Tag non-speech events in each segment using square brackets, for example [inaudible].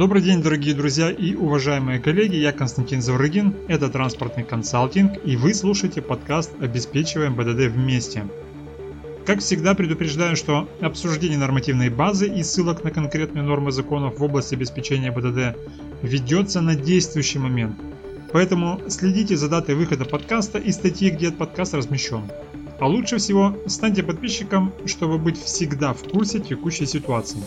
Добрый день, дорогие друзья и уважаемые коллеги, я Константин Заврыгин, это транспортный консалтинг и вы слушаете подкаст «Обеспечиваем БДД вместе». Как всегда предупреждаю, что обсуждение нормативной базы и ссылок на конкретные нормы законов в области обеспечения БДД ведется на действующий момент. Поэтому следите за датой выхода подкаста и статьи, где этот подкаст размещен. А лучше всего станьте подписчиком, чтобы быть всегда в курсе текущей ситуации.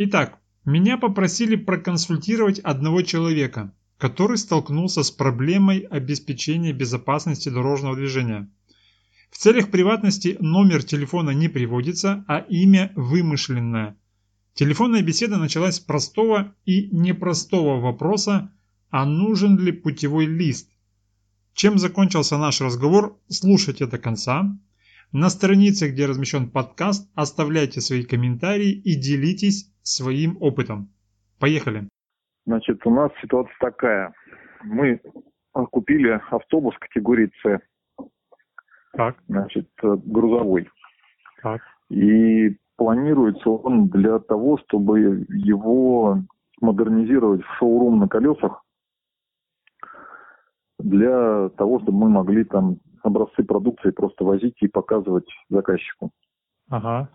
Итак, меня попросили проконсультировать одного человека, который столкнулся с проблемой обеспечения безопасности дорожного движения. В целях приватности номер телефона не приводится, а имя вымышленное. Телефонная беседа началась с простого и непростого вопроса, а нужен ли путевой лист. Чем закончился наш разговор, слушайте до конца. На странице, где размещен подкаст, оставляйте свои комментарии и делитесь своим опытом. Поехали. Значит, у нас ситуация такая. Мы купили автобус категории С. Так. Значит, грузовой. Так. И планируется он для того, чтобы его модернизировать в шоурум на колесах для того, чтобы мы могли там образцы продукции просто возить и показывать заказчику. Ага.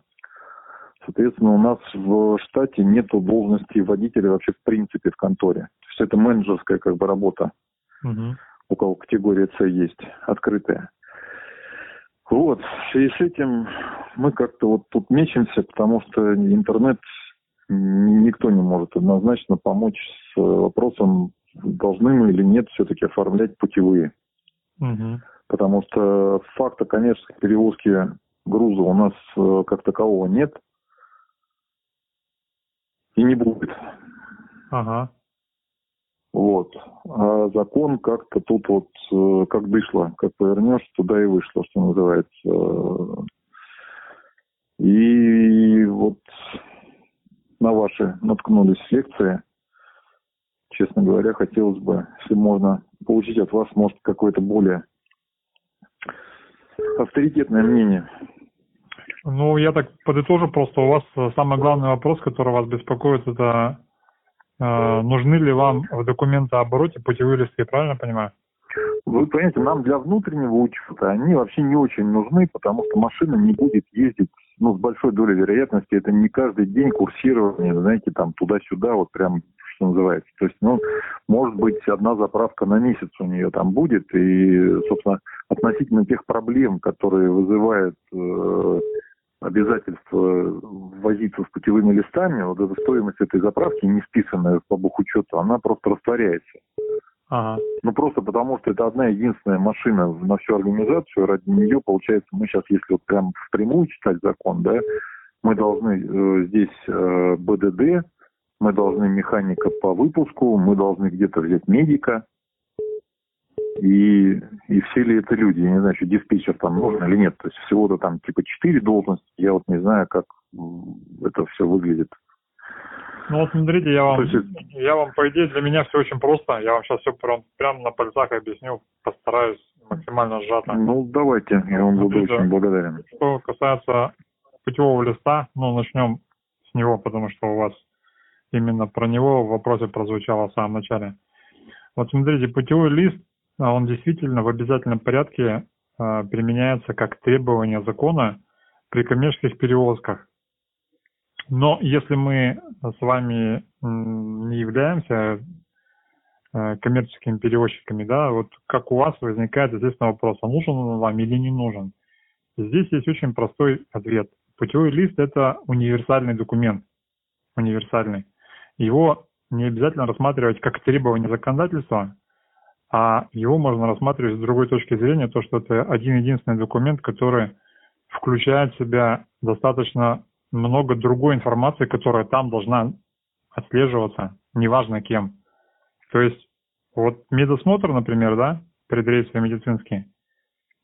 Соответственно, у нас в штате нет должности водителя вообще в принципе в конторе. То есть это менеджерская как бы работа. Угу. У кого категория С есть, открытая. Вот, в связи с этим мы как-то вот тут мечемся, потому что интернет никто не может однозначно помочь с вопросом должны мы или нет все-таки оформлять путевые. Угу. Потому что факта коммерческой перевозки груза у нас э, как такового нет и не будет. Ага. Вот. А закон как-то тут вот э, как дышло, как повернешь, туда и вышло, что называется. И вот на ваши наткнулись лекции – честно говоря, хотелось бы, если можно, получить от вас, может, какое-то более авторитетное мнение. Ну, я так подытожу просто. У вас самый главный вопрос, который вас беспокоит, это э, нужны ли вам в документообороте путевые листы, правильно понимаю? Вы понимаете, нам для внутреннего учета они вообще не очень нужны, потому что машина не будет ездить, ну, с большой долей вероятности, это не каждый день курсирование, знаете, там туда-сюда, вот прям что называется. То есть, ну, может быть, одна заправка на месяц у нее там будет, и, собственно, относительно тех проблем, которые вызывают э, обязательство возиться с путевыми листами, вот эта стоимость этой заправки, не списанная по бухучету, она просто растворяется. Ага. Ну, просто потому что это одна единственная машина на всю организацию, ради нее, получается, мы сейчас, если вот прям впрямую читать закон, да, мы должны э, здесь э, БДД, мы должны механика по выпуску, мы должны где-то взять медика. И, и все ли это люди? Я не знаю, что диспетчер там нужен или нет. То есть всего-то там типа четыре должности. Я вот не знаю, как это все выглядит. Ну вот смотрите, я вам, есть... я вам по идее для меня все очень просто. Я вам сейчас все прям, прям на пальцах объясню, постараюсь максимально сжато. Ну давайте, я вам буду очень благодарен. Что касается путевого листа, ну начнем с него, потому что у вас именно про него в вопросе прозвучало в самом начале. Вот смотрите, путевой лист, он действительно в обязательном порядке а, применяется как требование закона при коммерческих перевозках. Но если мы с вами не являемся а, коммерческими перевозчиками, да, вот как у вас возникает, естественно, вопрос, а нужен он вам или не нужен? Здесь есть очень простой ответ. Путевой лист – это универсальный документ, универсальный его не обязательно рассматривать как требование законодательства, а его можно рассматривать с другой точки зрения, то, что это один-единственный документ, который включает в себя достаточно много другой информации, которая там должна отслеживаться, неважно кем. То есть вот медосмотр, например, да, предрейсовый медицинский,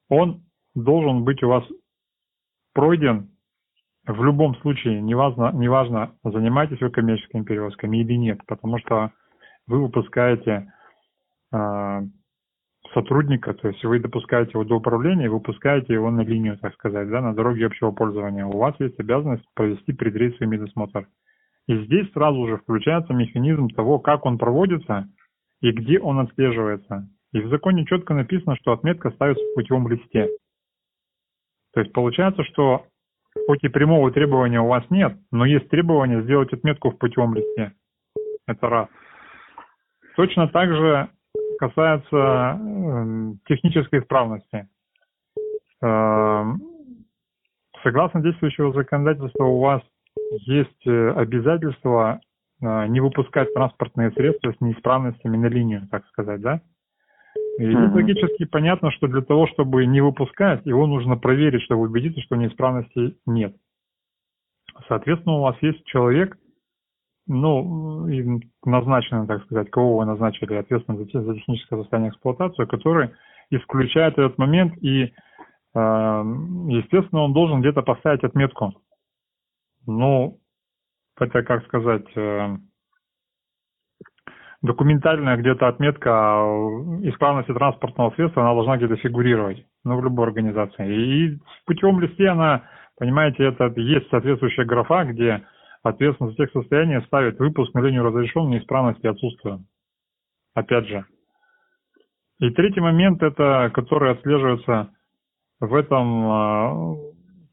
он должен быть у вас пройден в любом случае, неважно, неважно, занимаетесь вы коммерческими перевозками или нет, потому что вы выпускаете сотрудника, то есть вы допускаете его до управления и выпускаете его на линию, так сказать, да, на дороге общего пользования. У вас есть обязанность провести предрейсовый медосмотр. И здесь сразу же включается механизм того, как он проводится и где он отслеживается. И в законе четко написано, что отметка ставится в путевом листе. То есть получается, что хоть и прямого требования у вас нет, но есть требование сделать отметку в путевом листе. Это раз. Точно так же касается э, технической исправности. Э, согласно действующего законодательства у вас есть э, обязательство э, не выпускать транспортные средства с неисправностями на линию, так сказать, да? И mm-hmm. логически понятно, что для того, чтобы не выпускать, его нужно проверить, чтобы убедиться, что неисправностей нет. Соответственно, у вас есть человек, ну, назначенный, так сказать, кого вы назначили ответственным за, техническое состояние эксплуатации, который исключает этот момент и, э, естественно, он должен где-то поставить отметку. Ну, это, как сказать, э, документальная где-то отметка исправности транспортного средства, она должна где-то фигурировать, ну, в любой организации. И в путевом листе она, понимаете, это есть соответствующая графа, где ответственность за тех состояний ставит выпуск на линию разрешен, неисправности отсутствует. Опять же. И третий момент, это, который отслеживается в этом а,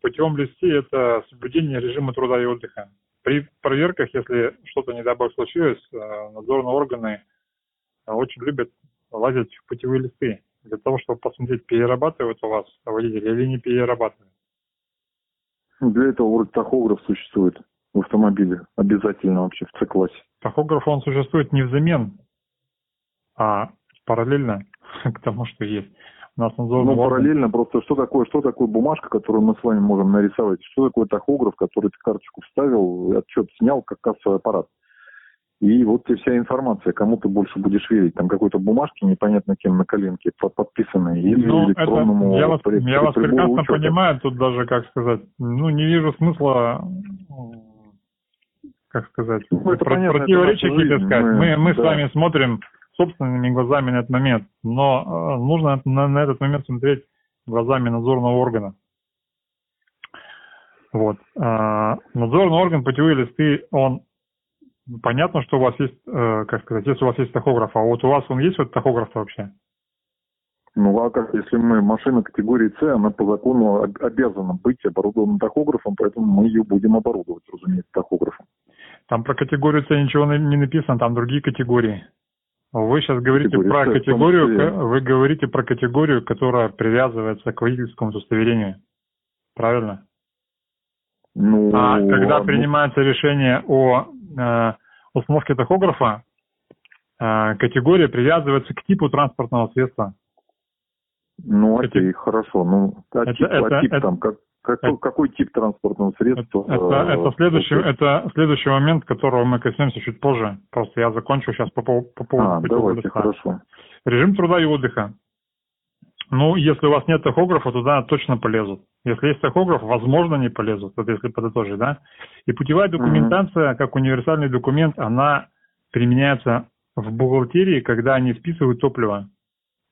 путевом листе, это соблюдение режима труда и отдыха. При проверках, если что-то, не дай бог, случилось, э, надзорные органы очень любят лазить в путевые листы для того, чтобы посмотреть, перерабатывают у вас водители или не перерабатывают. Для этого вроде тахограф существует в автомобиле. Обязательно вообще в С-классе. Тахограф, он существует не взамен, а параллельно [laughs] к тому, что есть. У нас надзорный Ну, параллельно просто, что такое, что такое бумажка, которую мы с вами можем нарисовать? Что такое тахограф, который ты карточку вставил, отчет снял, как кассовый аппарат? И вот тебе вся информация, кому ты больше будешь верить. Там какой-то бумажки непонятно кем на коленке подписанной или ну, электронному... Это, я вас, при, я вас прекрасно учета. понимаю, тут даже, как сказать, ну, не вижу смысла как сказать, ну, это про, понятно, противоречия какие-то искать. Мы, мы, да. с вами смотрим собственными глазами на этот момент, но э, нужно на, на этот момент смотреть глазами надзорного органа. Вот. Э, надзорный орган путевые листы, он понятно, что у вас есть, э, как сказать, если у вас есть тахограф, а вот у вас он есть вот тахограф вообще? Ну а как, если мы машина категории С, она по закону обязана быть оборудована тахографом, поэтому мы ее будем оборудовать, разумеется, тахографом. Там про категорию С ничего не написано, там другие категории. Вы сейчас говорите категория, про категорию, вы говорите про категорию, которая привязывается к водительскому удостоверению. Правильно? Ну, а когда ну... принимается решение о э, установке тахографа, э, категория привязывается к типу транспортного средства. Ну, окей, Катег... хорошо. Ну, а это, тип, это, а тип это, там, как, какой, это, какой тип транспортного средства? Это, это, следующий, это следующий момент, которого мы коснемся чуть позже. Просто я закончу сейчас по, по, по поводу... А, давайте, хорошо. Режим труда и отдыха. Ну, если у вас нет тахографа, туда точно полезут. Если есть тахограф, возможно, не полезут. Вот если подытожить, да? И путевая документация, mm-hmm. как универсальный документ, она применяется в бухгалтерии, когда они списывают топливо.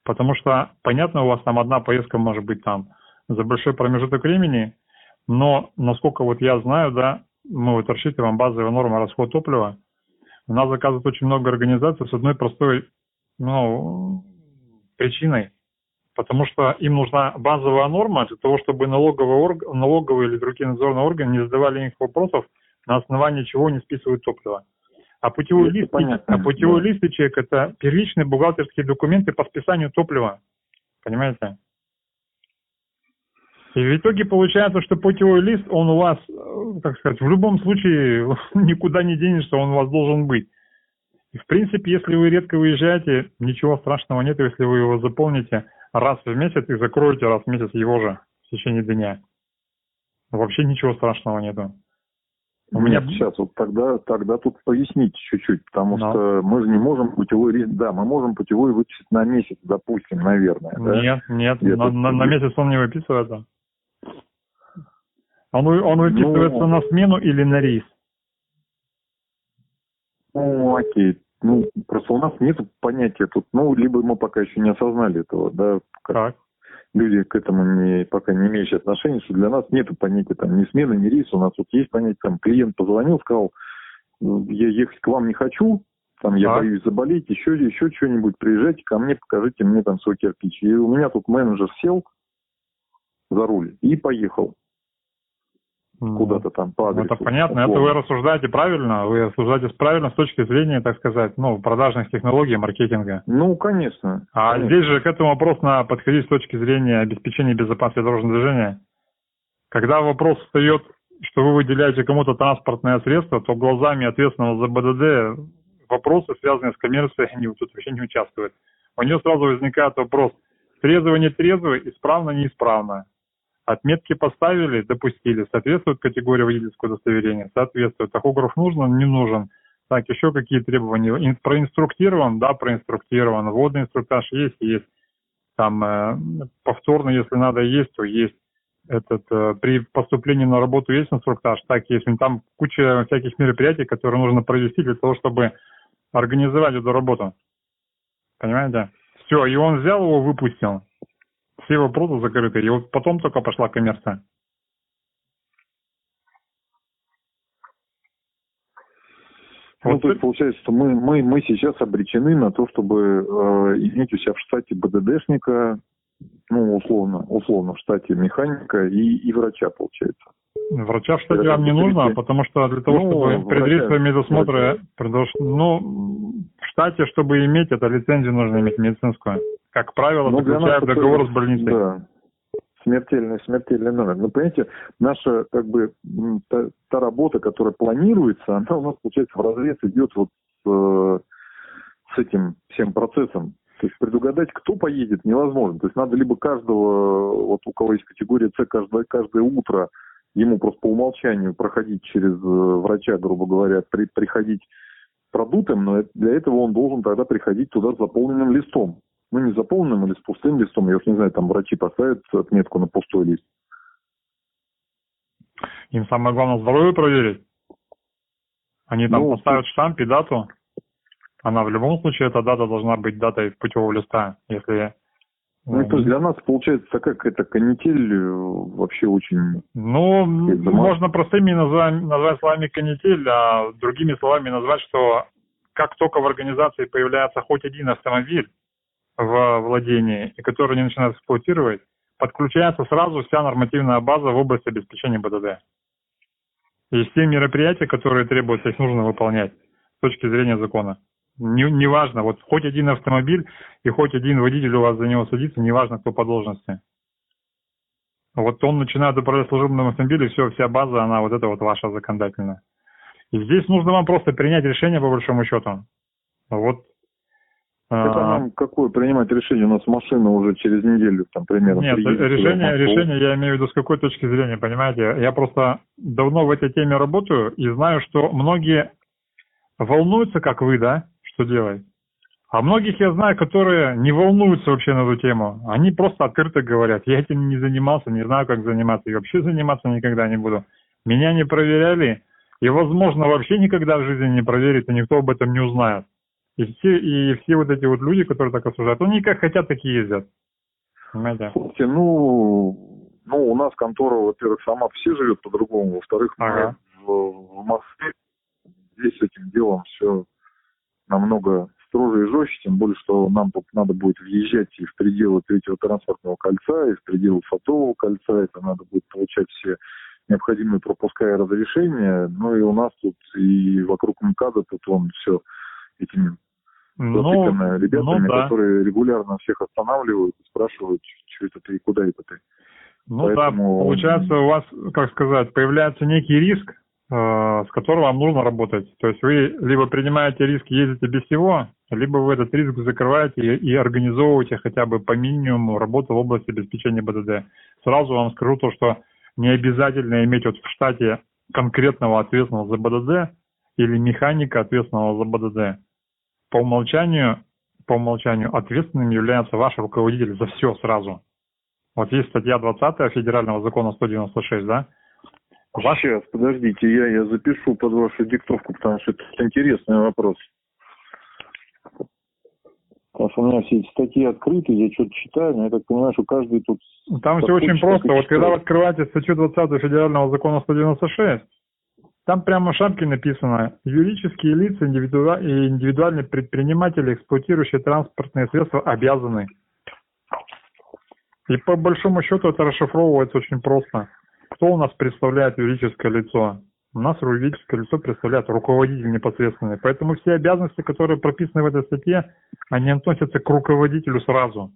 Потому что, понятно, у вас там одна поездка может быть там за большой промежуток времени, но, насколько вот я знаю, да, мы вот рассчитываем базовая норма расход топлива. У нас заказывают очень много организаций с одной простой ну, причиной. Потому что им нужна базовая норма для того, чтобы налоговый, орг... налоговый или другие надзорные органы не задавали их вопросов, на основании чего не списывают топливо. А путевой, лист, а путевой да. листочек – это первичные бухгалтерские документы по списанию топлива. Понимаете? И в итоге получается, что путевой лист, он у вас, э, как сказать, в любом случае [laughs] никуда не денешься, он у вас должен быть. И в принципе, если вы редко выезжаете, ничего страшного нет, если вы его заполните раз в месяц и закроете раз в месяц его же в течение дня. Вообще ничего страшного нету. У меня сейчас вот тогда, тогда тут поясните чуть-чуть, потому Но. что мы же не можем путевой риск, да, мы можем путевой вычислить на месяц, допустим, наверное. Нет, да? нет, на, на, на месяц он не выписывается. Он, он выписывается ну, на смену или на рейс? Ну, окей. Ну, просто у нас нет понятия тут, ну, либо мы пока еще не осознали этого, да, как так. люди к этому не, пока не имеющие отношения, что для нас нет понятия там ни смены, ни рейса, у нас тут есть понятие, там, клиент позвонил, сказал, я ехать к вам не хочу, там я Так. боюсь заболеть, еще, еще что-нибудь, приезжайте ко мне, покажите мне там свой кирпич. И у меня тут менеджер сел за руль и поехал. Куда-то там по Ну, адресу. Это понятно, это вы рассуждаете правильно, вы рассуждаете правильно с точки зрения, так сказать, ну, продажных технологий, маркетинга. Ну, конечно. А конечно. здесь же к этому вопрос надо подходить с точки зрения обеспечения безопасности дорожного движения. Когда вопрос встает, что вы выделяете кому-то транспортное средство, то глазами ответственного за БДД вопросы, связанные с коммерцией, они тут вообще не участвуют. У нее сразу возникает вопрос, трезвый, не трезвый, исправно, неисправно. Отметки поставили, допустили, соответствует категории водительского удостоверения, соответствует. Тахограф нужен, не нужен. Так, еще какие требования? Ин- Проинструктирован? Да, проинструктирован. Водный инструктаж есть, есть. Там э, повторно, если надо, есть, то есть. Этот, э, при поступлении на работу есть инструктаж, так есть. Там куча всяких мероприятий, которые нужно провести для того, чтобы организовать эту работу. Понимаете? Все, и он взял его, выпустил. Все вопросы закрыты. И вот потом только пошла коммерция. Ну, Вот то есть получается, что мы, мы, мы сейчас обречены на то, чтобы э, иметь у себя в штате БДДшника, ну, условно, условно, в штате механика и, и врача, получается. Врача в штате Это вам не нужно, потому что для того, Ну, чтобы предъявить свои медосмотры, врача. что, ну, в штате, чтобы иметь, это лицензию нужно иметь медицинскую. Как правило, Ну, для заключают нас это- договор с больницей. Да. Смертельный, смертельный номер. Ну, понимаете, наша, как бы, та, та работа, которая планируется, [laughs] она у нас, получается, в разрез идет вот э, с этим всем процессом. То есть предугадать, кто поедет, невозможно. То есть надо либо каждого, вот у кого есть категория С, каждое, каждое утро ему просто по умолчанию проходить через э, врача, грубо говоря, при, приходить продутым, но это- для этого он должен тогда приходить туда с заполненным листом. Ну, не заполненным или с пустым листом, я уж не знаю, там врачи поставят отметку на пустой лист. Им самое главное здоровье проверить. Они там Ну, поставят штамп и дату. Она в любом случае, эта дата должна быть датой путевого листа. Если Ну, то есть для нас получается такая какая-то канитель э, вообще очень... Ну, можно простыми назвать, назвать словами канитель, а другими словами назвать, что как только в организации появляется хоть один автомобиль в владении, и который они начинают эксплуатировать, подключается сразу вся нормативная база в области обеспечения БДД. И все мероприятия, которые требуются, их нужно выполнять с точки зрения закона. Не- Неважно, вот хоть один автомобиль и хоть один водитель у вас за него садится, неважно, кто по должности. Вот он начинает управлять служебным автомобилем, все, вся база, она вот это вот ваша законодательная. И здесь нужно вам просто принять решение, по большому счету. Вот. Это а, нам какое принимать решение? У нас машина уже через неделю, там, примерно. Нет, в решение, решение я имею в виду с какой точки зрения, понимаете? Я просто давно в этой теме работаю и знаю, что многие волнуются, как вы, да, что делать. А многих я знаю, которые не волнуются вообще на эту тему. Они просто открыто говорят, я этим не занимался, не знаю, как заниматься, и вообще заниматься никогда не буду. Меня не проверяли, и, возможно, вообще никогда в жизни не проверят, и никто об этом не узнает. И все, и все вот эти вот люди, которые так осуждают, они как хотят, так и ездят. Понимаете? Слушайте, ну, ну, у нас контора, во-первых, сама все живет по-другому, во-вторых, Ага. в, в Москве здесь с этим делом все намного строже и жестче, тем более, что нам тут надо будет въезжать и в пределы третьего транспортного кольца, и в пределы садового кольца, это надо будет получать все необходимые пропуска и разрешения, ну и у нас тут и вокруг МКАДа тут он все этими Ну, запитано ребятами, ну да. которые регулярно всех останавливают и спрашивают, что это ты и куда это ты. Ну Поэтому- да, получается у вас, как сказать, появляется некий риск, э, с которым вам нужно работать. То есть вы либо принимаете риск и ездите без всего, либо вы этот риск закрываете и, и организовываете хотя бы по минимуму работу в области обеспечения БДД. Сразу вам скажу то, что не обязательно иметь вот в штате конкретного ответственного за БДД или механика ответственного за БДД. По умолчанию, по умолчанию ответственным является ваш руководитель за все сразу. Вот есть статья 20 Федерального закона 196, да? Ваш... Сейчас, подождите, я, я запишу под вашу диктовку, потому что это интересный вопрос. Потому что у меня все эти статьи открыты, я что-то читаю, но я так понимаю, что каждый тут... Там все очень просто. Вот когда вы открываете статью 20 Федерального закона 196, Там прямо в шапке написано «Юридические лица и индивидуальные предприниматели, эксплуатирующие транспортные средства, обязаны». И по большому счету это расшифровывается очень просто. Кто у нас представляет юридическое лицо? У нас юридическое лицо представляет руководитель непосредственный. Поэтому все обязанности, которые прописаны в этой статье, они относятся к руководителю сразу.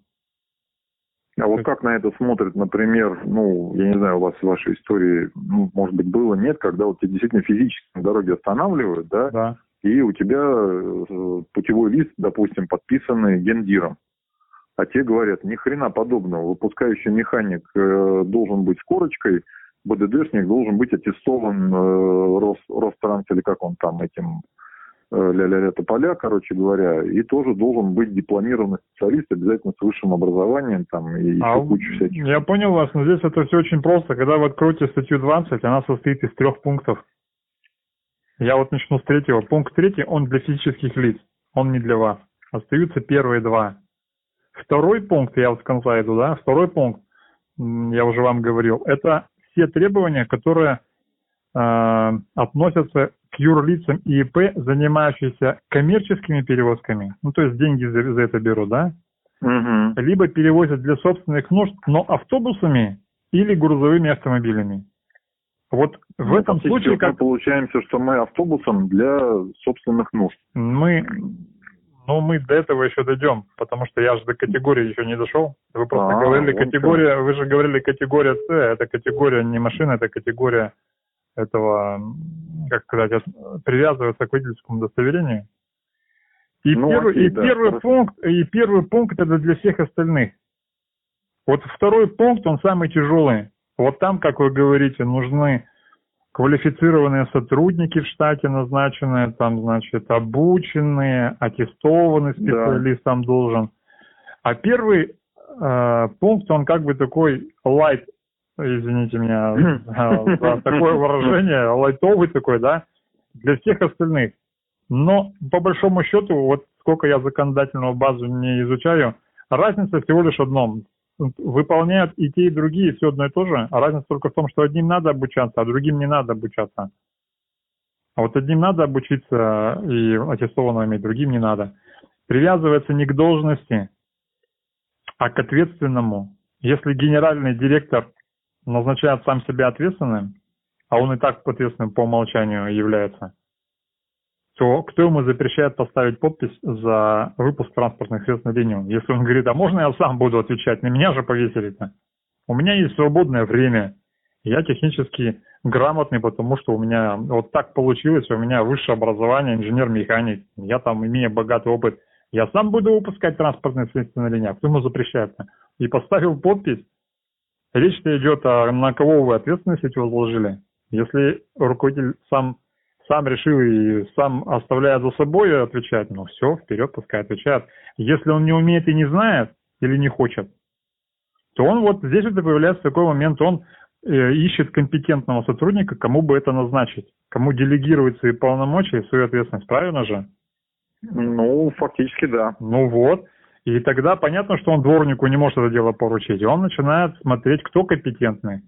А вот как на это смотрят, например, ну, я не знаю, у вас в вашей истории, ну, может быть, было, нет, когда вот тебя действительно физически на дороге останавливают, да, Да. и у тебя э, путевой лист, допустим, подписанный гендиром. А те говорят, ни хрена подобного. Выпускающий механик э, должен быть с корочкой, БДДшник должен быть аттестован э, Рос, Ространс или как он там этим ля-ля-ля тополя, короче говоря, и тоже должен быть дипломированный специалист, обязательно с высшим образованием там и еще А, кучу всяких. я понял вас, но здесь это все очень просто. Когда вы откроете статью 20, она состоит из трех пунктов. Я вот начну с третьего. Пункт третий, он для физических лиц, он не для вас. Остаются первые два. Второй пункт, я вот с конца иду, да, второй пункт, я уже вам говорил, это все требования, которые э, относятся к юрлицам и ИП, занимающимся коммерческими перевозками, ну то есть деньги за, за это берут, да, Мгм. либо перевозят для собственных нужд, но автобусами или грузовыми автомобилями. Вот в Ну, этом случае, вот мы как получаемся, что мы автобусом для собственных нужд. мы, ну, мы до этого еще дойдем, потому что я же до категории еще не дошел. Вы просто А, говорили категория, вы же говорили категория С, это категория не машина, это категория этого, как сказать, привязывается к водительскому удостоверению. И, Ну, первый, окей, и да, первый хорошо. пункт, и первый пункт это для всех остальных. Вот второй пункт, он самый тяжелый. Вот там, как вы говорите, нужны квалифицированные сотрудники в штате назначенные, там, значит, обученные, аттестованный Да. специалист там должен. А первый э, пункт, он как бы такой light, извините меня [laughs] за такое выражение, лайтовый такой, да, для всех остальных. Но по большому счету, вот сколько я законодательную базу не изучаю, разница всего лишь в одном. Выполняют и те, и другие все одно и то же, а разница только в том, что одним надо обучаться, а другим не надо обучаться. А вот одним надо обучиться и аттестованно иметь, другим не надо. Привязывается не к должности, а к ответственному. Если генеральный директор назначает сам себя ответственным, а он и так ответственным по умолчанию является, то кто ему запрещает поставить подпись за выпуск транспортных средств на линию? Если он говорит, а можно я сам буду отвечать, на меня же повесили-то. У меня есть свободное время, я технически грамотный, потому что у меня вот так получилось, у меня высшее образование, инженер-механик, я там имею богатый опыт, я сам буду выпускать транспортные средства на линии, а кто ему запрещает-то? И поставил подпись, речь-то идет о на кого вы ответственность эти возложили. Если руководитель сам сам решил и сам оставляет за собой отвечать, ну все, вперед, пускай отвечает. Если он не умеет и не знает, или не хочет, то он вот здесь вот появляется такой момент, он э, ищет компетентного сотрудника, кому бы это назначить, кому делегировать свои полномочия и свою ответственность, правильно же? Ну, фактически да. Ну вот. И тогда понятно, что он дворнику не может это дело поручить. И он начинает смотреть, кто компетентный.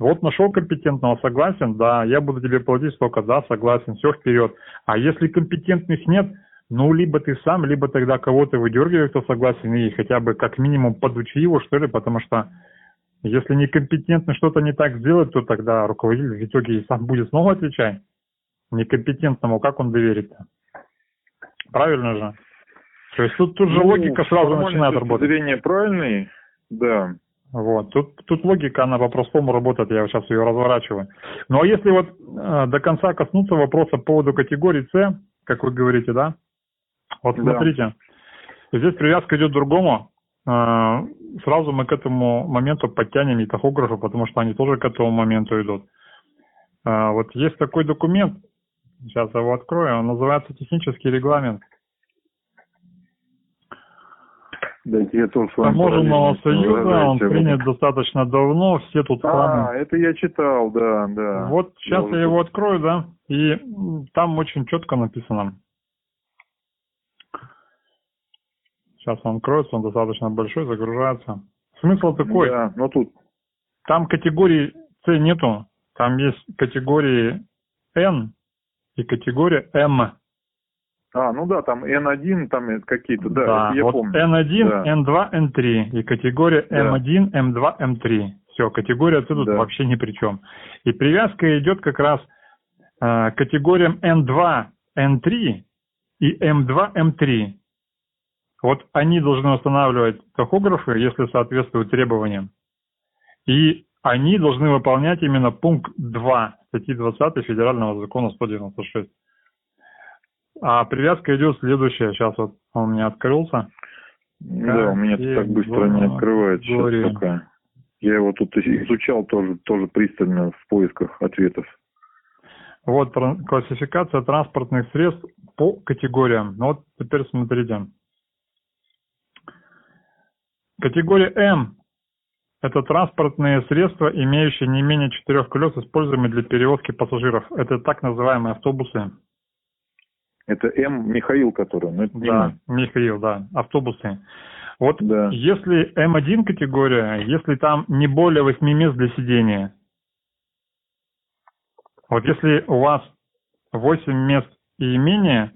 Вот нашел компетентного, согласен, да, я буду тебе платить столько, да, согласен, все вперед. А если компетентных нет, ну, либо ты сам, либо тогда кого-то выдергивай, кто согласен, и хотя бы как минимум подучи его, что ли, потому что если некомпетентно что-то не так сделать, то тогда руководитель в итоге и сам будет снова отвечать. Некомпетентному, как он доверит-то? Правильно же? То есть тут, тут же Ну, логика сразу начинает работать. зрения правильный, да. Вот. Тут, тут логика, она по-простому работает, я сейчас ее разворачиваю. Ну а если вот э, до конца коснуться вопроса по поводу категории С, как вы говорите, да? Вот Да. смотрите, здесь привязка идет к другому. Э, сразу мы к этому моменту подтянем и тахографы, потому что они тоже к этому моменту идут. Э, вот есть такой документ, сейчас я его открою, он называется технический регламент. Дайте я тоже с вами Таможенного союза, он принят достаточно давно, все тут А, это я читал, да, да. Вот сейчас уже я его открою, да, и там очень четко написано. Сейчас он откроется, он достаточно большой, загружается. Смысл такой, Да, ну тут, там категории С нету, там есть категории N и категория M. А, ну да, там N1, там какие-то, да, Да, я вот помню. N1, Да. N2, N3 и категория Да. M1, M2, M3. Все, категория тут Да. вообще ни при чем. И привязка идет как раз э, к категориям N2, N3 и M2, M3. Вот они должны устанавливать тахографы, если соответствуют требованиям. И они должны выполнять именно пункт 2 статьи 20 Федерального закона 196. А привязка идет следующая. Сейчас вот он у меня открылся. Да, у меня так быстро не открывается сейчас пока. Я его тут изучал тоже, тоже пристально в поисках ответов. Вот классификация транспортных средств по категориям. Ну Вот теперь смотрите. Категория М – это транспортные средства, имеющие не менее четырех колес, используемые для перевозки пассажиров. Это так называемые автобусы. Это М. Михаил, который, ну это Да. Михаил, да, автобусы. Вот Да. если М1 категория, если там не более 8 мест для сидения, вот если у вас 8 мест и менее,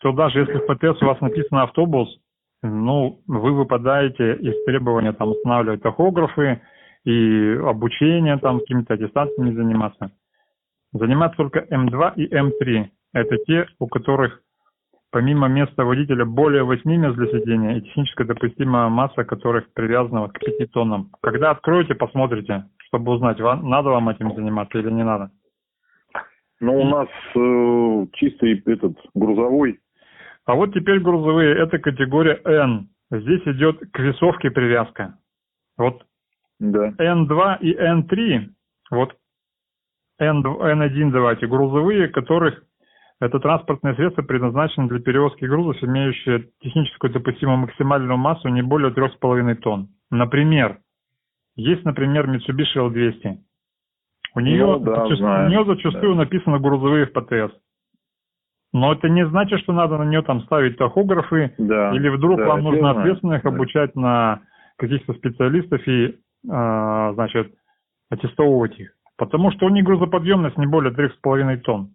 то даже если в ПТС у вас написано автобус, ну, вы выпадаете из требования там устанавливать тахографы и обучение там какими-то аттестациями заниматься. Заниматься только М2 и М3. Это те, у которых помимо места водителя более 8 мест для сидения и технически допустимая масса которых привязана вот к 5 тоннам. Когда откроете, посмотрите, чтобы узнать, вам, надо вам этим заниматься или не надо. Ну, у нас э, чистый этот грузовой. А вот теперь грузовые, это категория N. Здесь идет к весовке привязка. Вот Да. N2 и N3, вот N, N1 давайте, грузовые, которых это транспортные средства предназначены для перевозки грузов, имеющие техническую допустимую максимальную массу не более 3,5 тонн. Например, есть, например, Mitsubishi L200. У нее, Ну да, зачастую, знаю, у нее зачастую написано грузовые в ПТС. Но это не значит, что надо на нее там ставить тахографы, Да. или вдруг да, вам нужно знаю. ответственных Да. обучать на каких-то специалистов и, а, значит, аттестовывать их. Потому что у них грузоподъемность не более 3,5 тонн.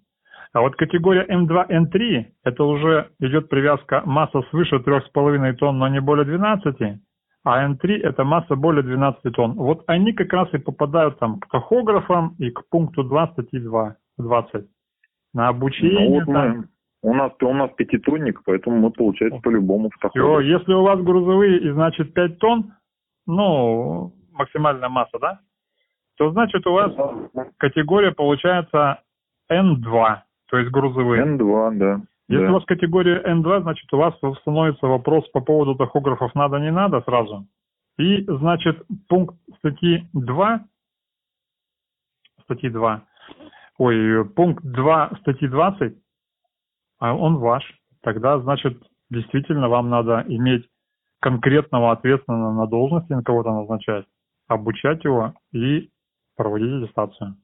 А вот категория М2, Н3, это уже идет привязка масса свыше 3,5 тонн, но не более 12, а Н3 это масса более 12 тонн. Вот они как раз и попадают там к тахографам и к пункту 2 статьи 2, 20. На обучение. Ну, вот там. мы, у нас у нас пятитонник, поэтому мы, получается, по-любому в Все, такой. если у вас грузовые и значит 5 тонн, ну, максимальная масса, да? То значит у вас категория получается N2, то есть грузовые. Н2, да. Если да. у вас категория N2, значит у вас становится вопрос по поводу тахографов надо, не надо сразу. И, значит, пункт статьи 2, статьи 2, ой, пункт 2 статьи 20, а он ваш. Тогда, значит, действительно вам надо иметь конкретного ответственного на должности, на кого-то назначать, обучать его и проводить аттестацию.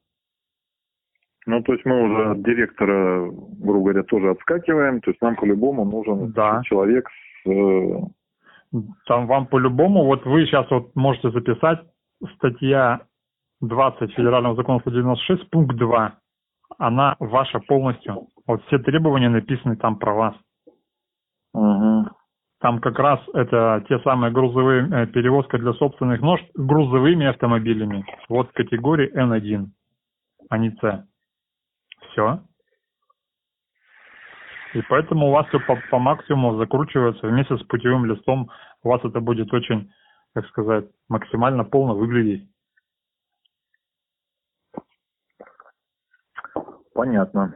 Ну, то есть мы уже от директора, грубо говоря, тоже отскакиваем. То есть нам по-любому нужен Да. человек с... э, Там вам по-любому, вот вы сейчас вот можете записать статья 20 Федерального закона 196, пункт 2. Она ваша полностью. Вот все требования написаны там про вас. мгм. Там как раз это те самые грузовые э, перевозка для собственных нужд грузовыми автомобилями. Вот категории N1, а не C. Все. И поэтому у вас все по, по максимуму закручивается вместе с путевым листом. У вас это будет очень, как сказать, максимально полно выглядеть. Понятно.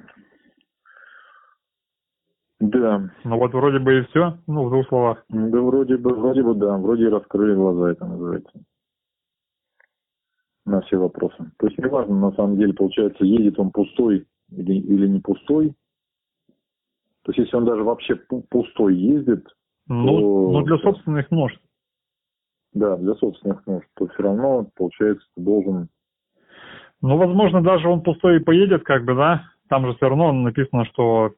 Да. Ну вот вроде бы и все, ну в двух словах. Да вроде бы, вроде бы да, вроде и раскрыли глаза, это называется. На все вопросы. То есть неважно, на самом деле, получается, едет он пустой или, или не пустой. То есть если он даже вообще пу- пустой ездит, Ну, О, ну для собственных нужд. да, для собственных нужд, то все равно, получается, ты должен... Ну, возможно, даже он пустой и поедет, как бы, да? Там же все равно написано, что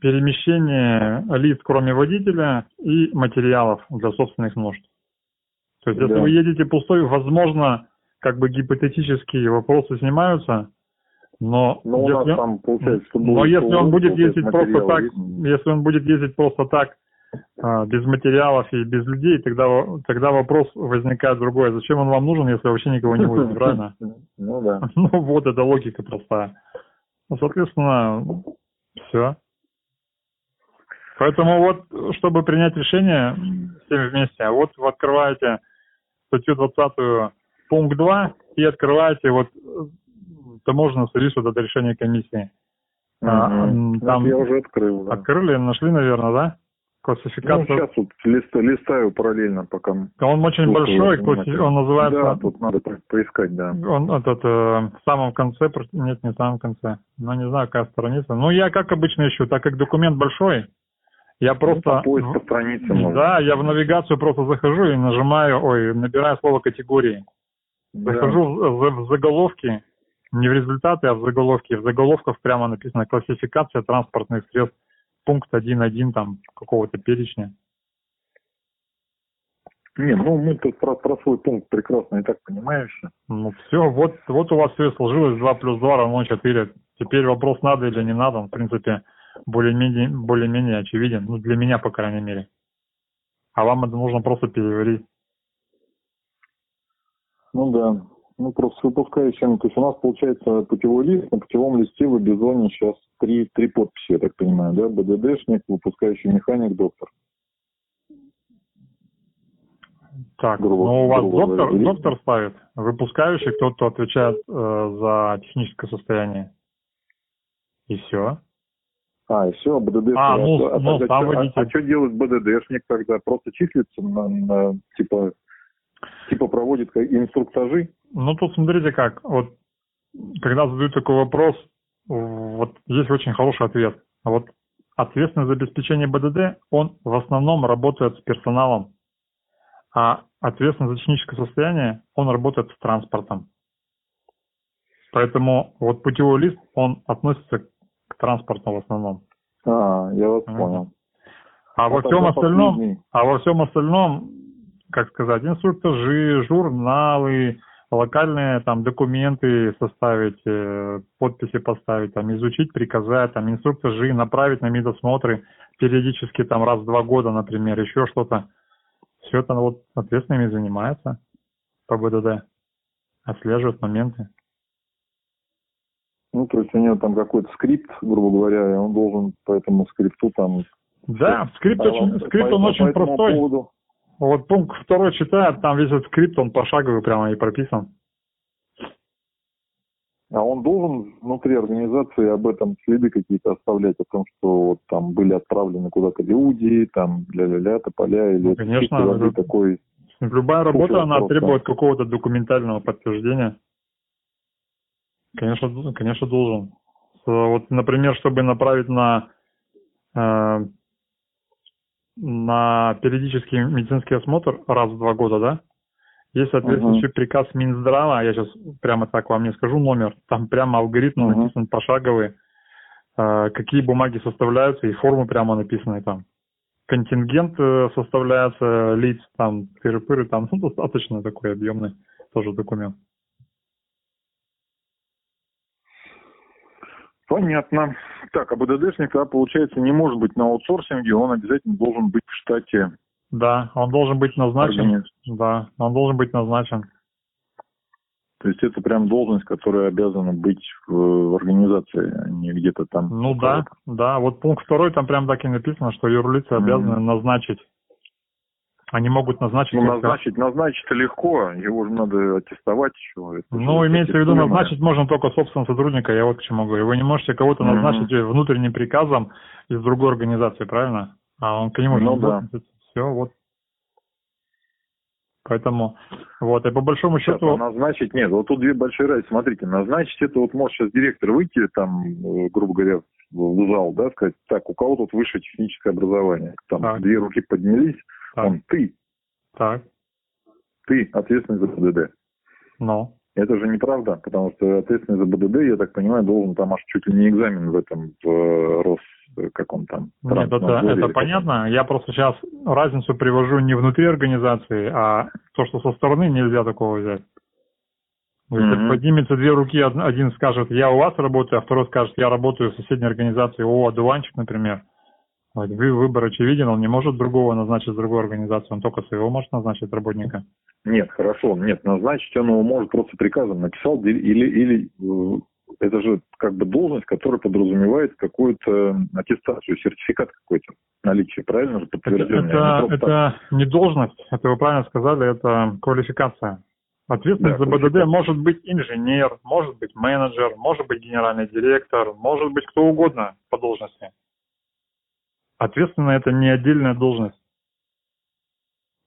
перемещение лиц, кроме водителя, и материалов для собственных нужд. То есть, если Да. вы едете пустой, возможно, как бы гипотетические вопросы снимаются, Но, Но у нас если, там получается, что но если он будет ездить просто так, есть. если он будет ездить просто так, без материалов и без людей, тогда, тогда вопрос возникает другой. Зачем он вам нужен, если вообще никого не будет, [laughs] правильно? Ну да. [laughs] Ну вот, это логика простая. Ну, соответственно, все. Поэтому вот, чтобы принять решение всеми вместе, вот вы открываете статью 20 пункт 2 и открываете вот таможенный сервис, вот это решение комиссии. А, Мгм. м, Это там я уже открыл, да. Открыли, нашли, наверное, да? Ну, Классификацию. сейчас вот листа- листаю параллельно, пока... Он очень большой, класси- он называется... Да, тут надо по- поискать, да. Он этот э, в самом конце, нет, не в самом конце. Ну, не знаю, какая страница. Ну, я как обычно ищу, так как документ большой, я просто... Ну, по поиск по странице можно. Да, я в навигацию просто захожу и нажимаю, ой, набираю слово категории. Да. Захожу в, в- в заголовки, не в результаты, а в заголовки. В заголовках прямо написано классификация транспортных средств, пункт 1.1 там какого-то перечня. Не, ну мы тут про, про свой пункт прекрасно и так понимаем все. Ну все, вот, вот у вас все сложилось, 2 плюс 2 равно 4. Теперь вопрос надо или не надо, он, в принципе, более-менее более очевиден, ну для меня, по крайней мере. А вам это нужно просто переварить. Ну да. Ну просто с выпускающим, то есть у нас получается путевой лист, на путевом листе в Бизоне сейчас три, три подписи, я так понимаю, да? БДДшник, выпускающий механик, доктор. Так, Грубо- ну у вас грубо доктор, говоря. доктор ставит, выпускающий, кто отвечает э, за техническое состояние. И все. А, и все, БДДшник. А, ну, ну, тогда сам чё- водитель. а, что делает БДДшник тогда? Просто числится на, на, типа, типа проводит инструктажи? Ну тут смотрите как, вот когда задают такой вопрос, вот есть очень хороший ответ. А Вот ответственность за обеспечение БДД, он в основном работает с персоналом, а ответственность за техническое состояние, он работает с транспортом. Поэтому вот путевой лист, он относится к транспорту в основном. А, я вас Мгм. понял. А во Ну, всем остальном, а во всем остальном, как сказать, инструктажи, журналы, локальные там документы составить, э, подписи поставить, там изучить, приказать, там инструктажи, направить на медосмотры периодически там раз в два года, например, еще что-то. Все это вот ответственными занимается по БДД, отслеживает моменты. Ну, то есть у него там какой-то скрипт, грубо говоря, и он должен по этому скрипту там... Да, скрипт, очень, скрипт он по- очень по простой. поводу- Вот пункт второй читает, там весь этот скрипт, он пошаговый прямо и прописан. А он должен внутри организации об этом следы какие-то оставлять, о том, что вот там были отправлены куда-то люди, там ля-ля-ля, тополя, или Ну, конечно, это- такой... Любая работа, она просто- требует какого-то документального подтверждения. Конечно, конечно, должен. Вот, например, чтобы направить на э, на периодический медицинский осмотр раз в два года, да? Есть соответствующий приказ Минздрава, я сейчас прямо так вам не скажу номер, там прямо алгоритм Мгм. написан пошаговый, э, какие бумаги составляются и формы прямо написаны там. Контингент э, составляется лиц, там, тыры-пыры, там, ну, достаточно такой объемный тоже документ. Понятно. Так, а БДДшник, а, получается, не может быть на аутсорсинге, он обязательно должен быть в штате Да, он должен быть назначен. Да, он должен быть назначен. То есть это прям должность, которая обязана быть в, в организации, а не где-то там. Ну да, да. Вот пункт второй, там прям так и написано, что юрлицы обязаны назначить. Они могут назначить. Ну, назначить, назначить легко, его же надо аттестовать еще. Это Ну, же имеется в виду, назначить можно только собственного сотрудника, я вот к чему говорю. Вы не можете кого-то Мгм. назначить внутренним приказом из другой организации, правильно? А он к нему же Ну не да. Все, вот. Поэтому, вот, и по большому Сейчас, счету, а назначить нет. Вот тут две большие разницы. Смотрите, назначить это вот может сейчас директор выйти там, э, грубо говоря, в зал, да, сказать, так, у кого тут высшее техническое образование? Там Так. две руки поднялись, так, он, ты, так, ты ответственный за БДД. ну, Это же неправда, потому что ответственный за БДД, я так понимаю, должен там аж чуть ли не экзамен в этом, в э, Рос, э, как он там. Нет, это, это понятно. Я просто сейчас разницу привожу не внутри организации, а то, что со стороны нельзя такого взять. Если Мгм. поднимется две руки, од- один скажет, я у вас работаю, а второй скажет, я работаю в соседней организации ООО «Одуванчик», например. Выбор очевиден, он не может другого назначить другой организации, он только своего может назначить работника. Нет, хорошо, нет, назначить он его может просто приказом написал, или, или, э, это же как бы должность, которая подразумевает какую-то аттестацию, сертификат какой-то наличие, правильно же Это, подтверждение? это, так. это не должность, это вы правильно сказали, это квалификация. Ответственность Да, за БДД может быть инженер, может быть менеджер, может быть генеральный директор, может быть кто угодно по должности. Ответственно это не отдельная должность.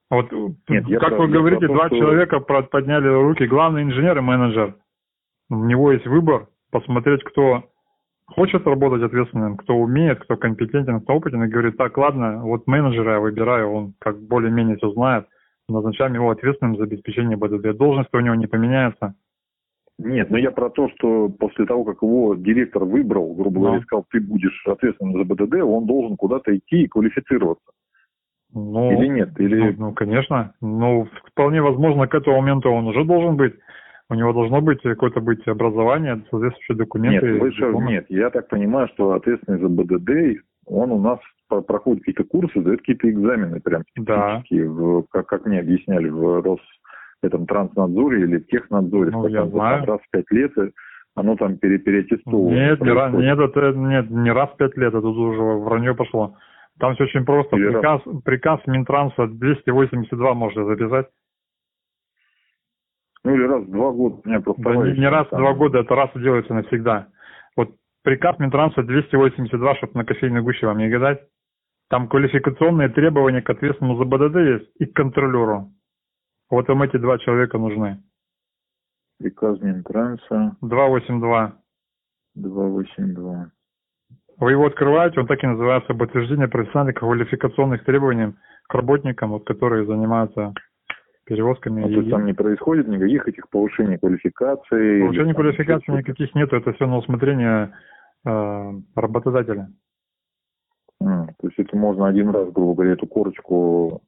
Вот, Нет, я как вы говорите, два что- человека подняли руки, главный инженер и менеджер. У него есть выбор посмотреть, кто хочет работать ответственным, кто умеет, кто компетентен, кто опытен, и говорит, так, ладно, вот менеджера я выбираю, он как более-менее все знает, назначаем его ответственным за обеспечение БДД. Должность у него не поменяется. Нет, но я про то, что после того, как его директор выбрал, грубо говоря, сказал, ты будешь ответственным за БДД, он должен куда-то идти и квалифицироваться. Ну, Или нет? Или Ну, ну, конечно. Ну, вполне возможно, к этому моменту он уже должен быть. У него должно быть какое-то быть образование, соответствующие нет, документы. вы же- дипломы. нет, я так понимаю, что ответственный за БДД, он у нас проходит какие-то курсы, дает какие-то экзамены прям Да. специфические, в- как, как мне объясняли в Рос этом транснадзоре или в технадзоре, Ну, я знаю. раз в пять лет э, оно там пере, переаттестовывается. Нет, не раз, нет, это нет, не раз в пять лет, это уже вранье пошло. Там все очень просто. Или Приказ, приказ Минтранса 282 можно записать. Ну или раз в два года. У меня просто Да не, не раз в два года, это раз и делается навсегда. Вот приказ Минтранса 282, чтобы на кофейной гуще вам не гадать. Там квалификационные требования к ответственному за БДД есть и к контролеру. Вот вам эти два человека нужны. Приказ Минтранса 282. 282. Вы его открываете, он так и называется «Подтверждение профессиональных квалификационных требований к работникам, вот, которые занимаются перевозками». Ну, то есть и- там не происходит никаких этих повышений квалификации. Там квалификации еще никаких нету, это все на усмотрение э, работодателя. М, То есть это можно один раз, грубо говоря, эту корочку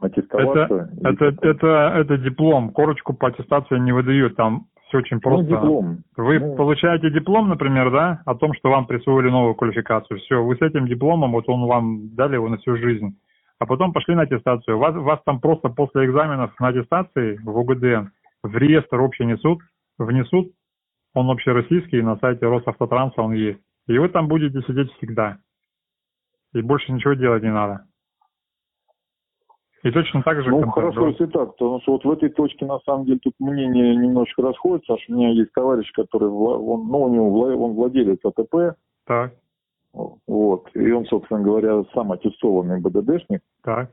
аттестоваться. и Это, потом- это, это диплом, корочку по аттестации не выдают, там все очень Ну, просто. диплом. Вы Ну. получаете диплом, например, да, о том, что вам присвоили новую квалификацию. Все, вы с этим дипломом, вот он вам дали его на всю жизнь. А потом пошли на аттестацию. Вас, вас там просто после экзаменов на аттестации в УГД в реестр общий несут, внесут, он общероссийский, на сайте Росавтотранса он есть. И вы там будете сидеть всегда. И больше ничего делать не надо. И точно так же... Ну, хорошо, если так, потому что вот в этой точке, на самом деле, тут мнения немножечко расходятся, аж у меня есть товарищ, который, он, ну, у него, он владелец АТП, Так, вот, и он, собственно говоря, сам аттестованный БДДшник, так.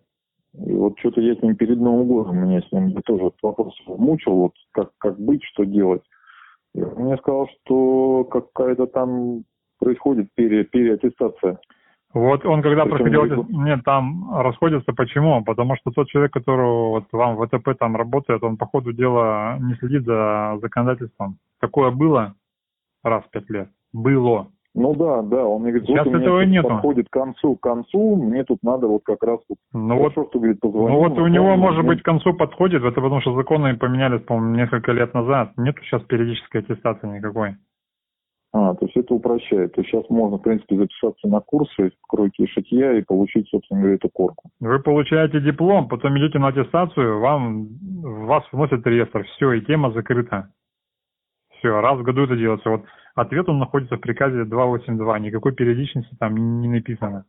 И вот что-то я с ним перед Новым годом, меня с ним тоже вопрос мучил, вот как, как быть, что делать. И он мне сказал, что какая-то там происходит пере, переаттестация. Вот он когда Причем проходил, далеко. нет, там расходятся. Почему? Потому что тот человек, который вот вам в ВТП там работает, он по ходу дела не следит за законодательством. Такое было раз в пять лет. Было. Ну да, да, он мне говорит, Сейчас вот этого нету. подходит к концу, к концу, мне тут надо вот как раз вот, Ну вот, что, говорит, позвонил. ну вот у него, может быть, к концу подходит, это потому что законы поменялись, по-моему, несколько лет назад. Нету сейчас периодической аттестации никакой. А, то есть это упрощает. То есть сейчас можно, в принципе, записаться на курсы кройки и шитья и получить, собственно говоря, эту корку. Вы получаете диплом, потом идете на аттестацию, вам вас вносят реестр, все, и тема закрыта. Все, раз в году это делается. Вот ответ он находится в приказе 282, никакой периодичности там не написано.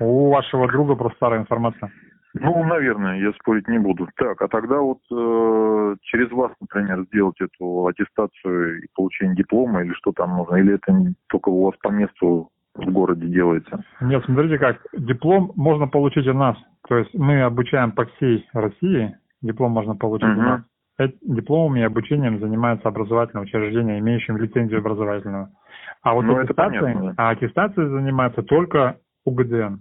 У вашего друга просто старая информация. Ну, наверное, я спорить не буду. Так, а тогда вот э, через вас, например, сделать эту аттестацию и получение диплома или что там нужно? Или это только у вас по месту в городе делается? Нет, смотрите как, диплом можно получить у нас. То есть мы обучаем по всей России, диплом можно получить у Мгм. нас. Эт- Дипломом и обучением занимаются образовательные учреждения, имеющие лицензию образовательную. А вот Ну, аттестацией, а аттестацией занимается только УГДН.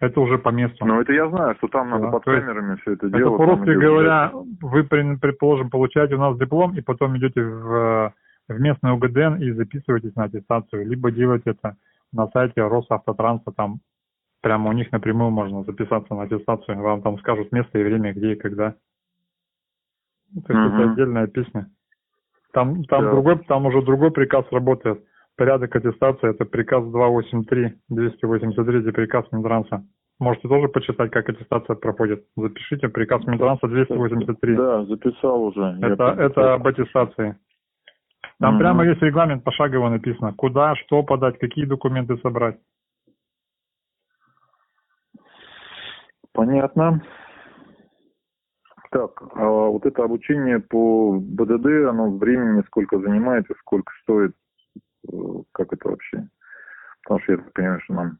Это уже по месту. Ну, это я знаю, что там надо Да, под камерами все это Это делать. по-русски там идет говоря, вы, предположим, получаете у нас диплом и потом идете в, в местный УГДН и записываетесь на аттестацию. Либо делаете это на сайте Росавтотранса, там прямо у них напрямую можно записаться на аттестацию. Вам там скажут место и время, где и когда. То есть Мгм. это отдельная песня. Там, там Да. другой, там уже другой приказ работает. Порядок аттестации это приказ 283, 283, это приказ Минтранса. Можете тоже почитать, как аттестация проходит. Запишите приказ Минтранса 283. Да, записал уже. Это, это об аттестации. Там Мгм. прямо есть регламент пошагово написано, куда, что подать, какие документы собрать. Понятно. Так, а вот это обучение по БДД, оно времени сколько занимает и сколько стоит? Э, Как это вообще? Потому что я так понимаю, что нам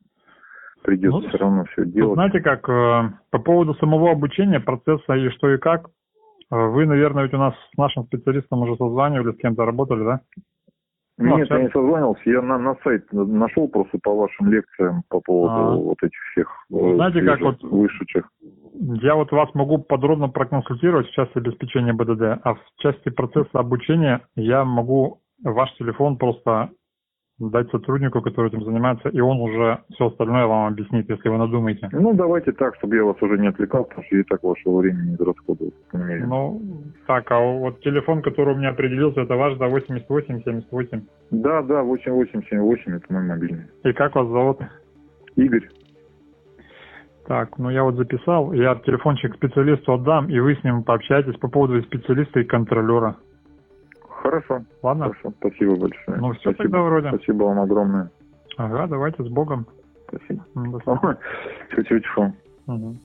придется Ну, все равно все делать. знаете как, э, по поводу самого обучения, процесса и что и как, э, вы, наверное, ведь у нас с нашим специалистом уже созванивали, с кем-то работали, да? ну, Нет, я не созванивался, я на, на сайт нашел просто по вашим лекциям по поводу А. вот этих всех э, Знаете, как вот- вышедших. Я вот вас могу подробно проконсультировать в части обеспечения БДД, а в части процесса обучения я могу ваш телефон просто дать сотруднику, который этим занимается, и он уже все остальное вам объяснит, если вы надумаете. Ну, давайте так, чтобы я вас уже не отвлекал, потому что и так вашего времени не израсходовал. Ну, так, а вот телефон, который у меня определился, это ваш, да, 8878. Да, да, 8878, это мой мобильный. И как вас зовут? Игорь. Так, ну я вот записал, я телефончик специалисту отдам, и вы с ним пообщаетесь по поводу специалиста и контролера. Хорошо, Ладно? хорошо, спасибо большое. Ну все спасибо. тогда вроде. Спасибо вам огромное. Ага, давайте с Богом. Спасибо. До свидания. Чуть-чуть. Мгм.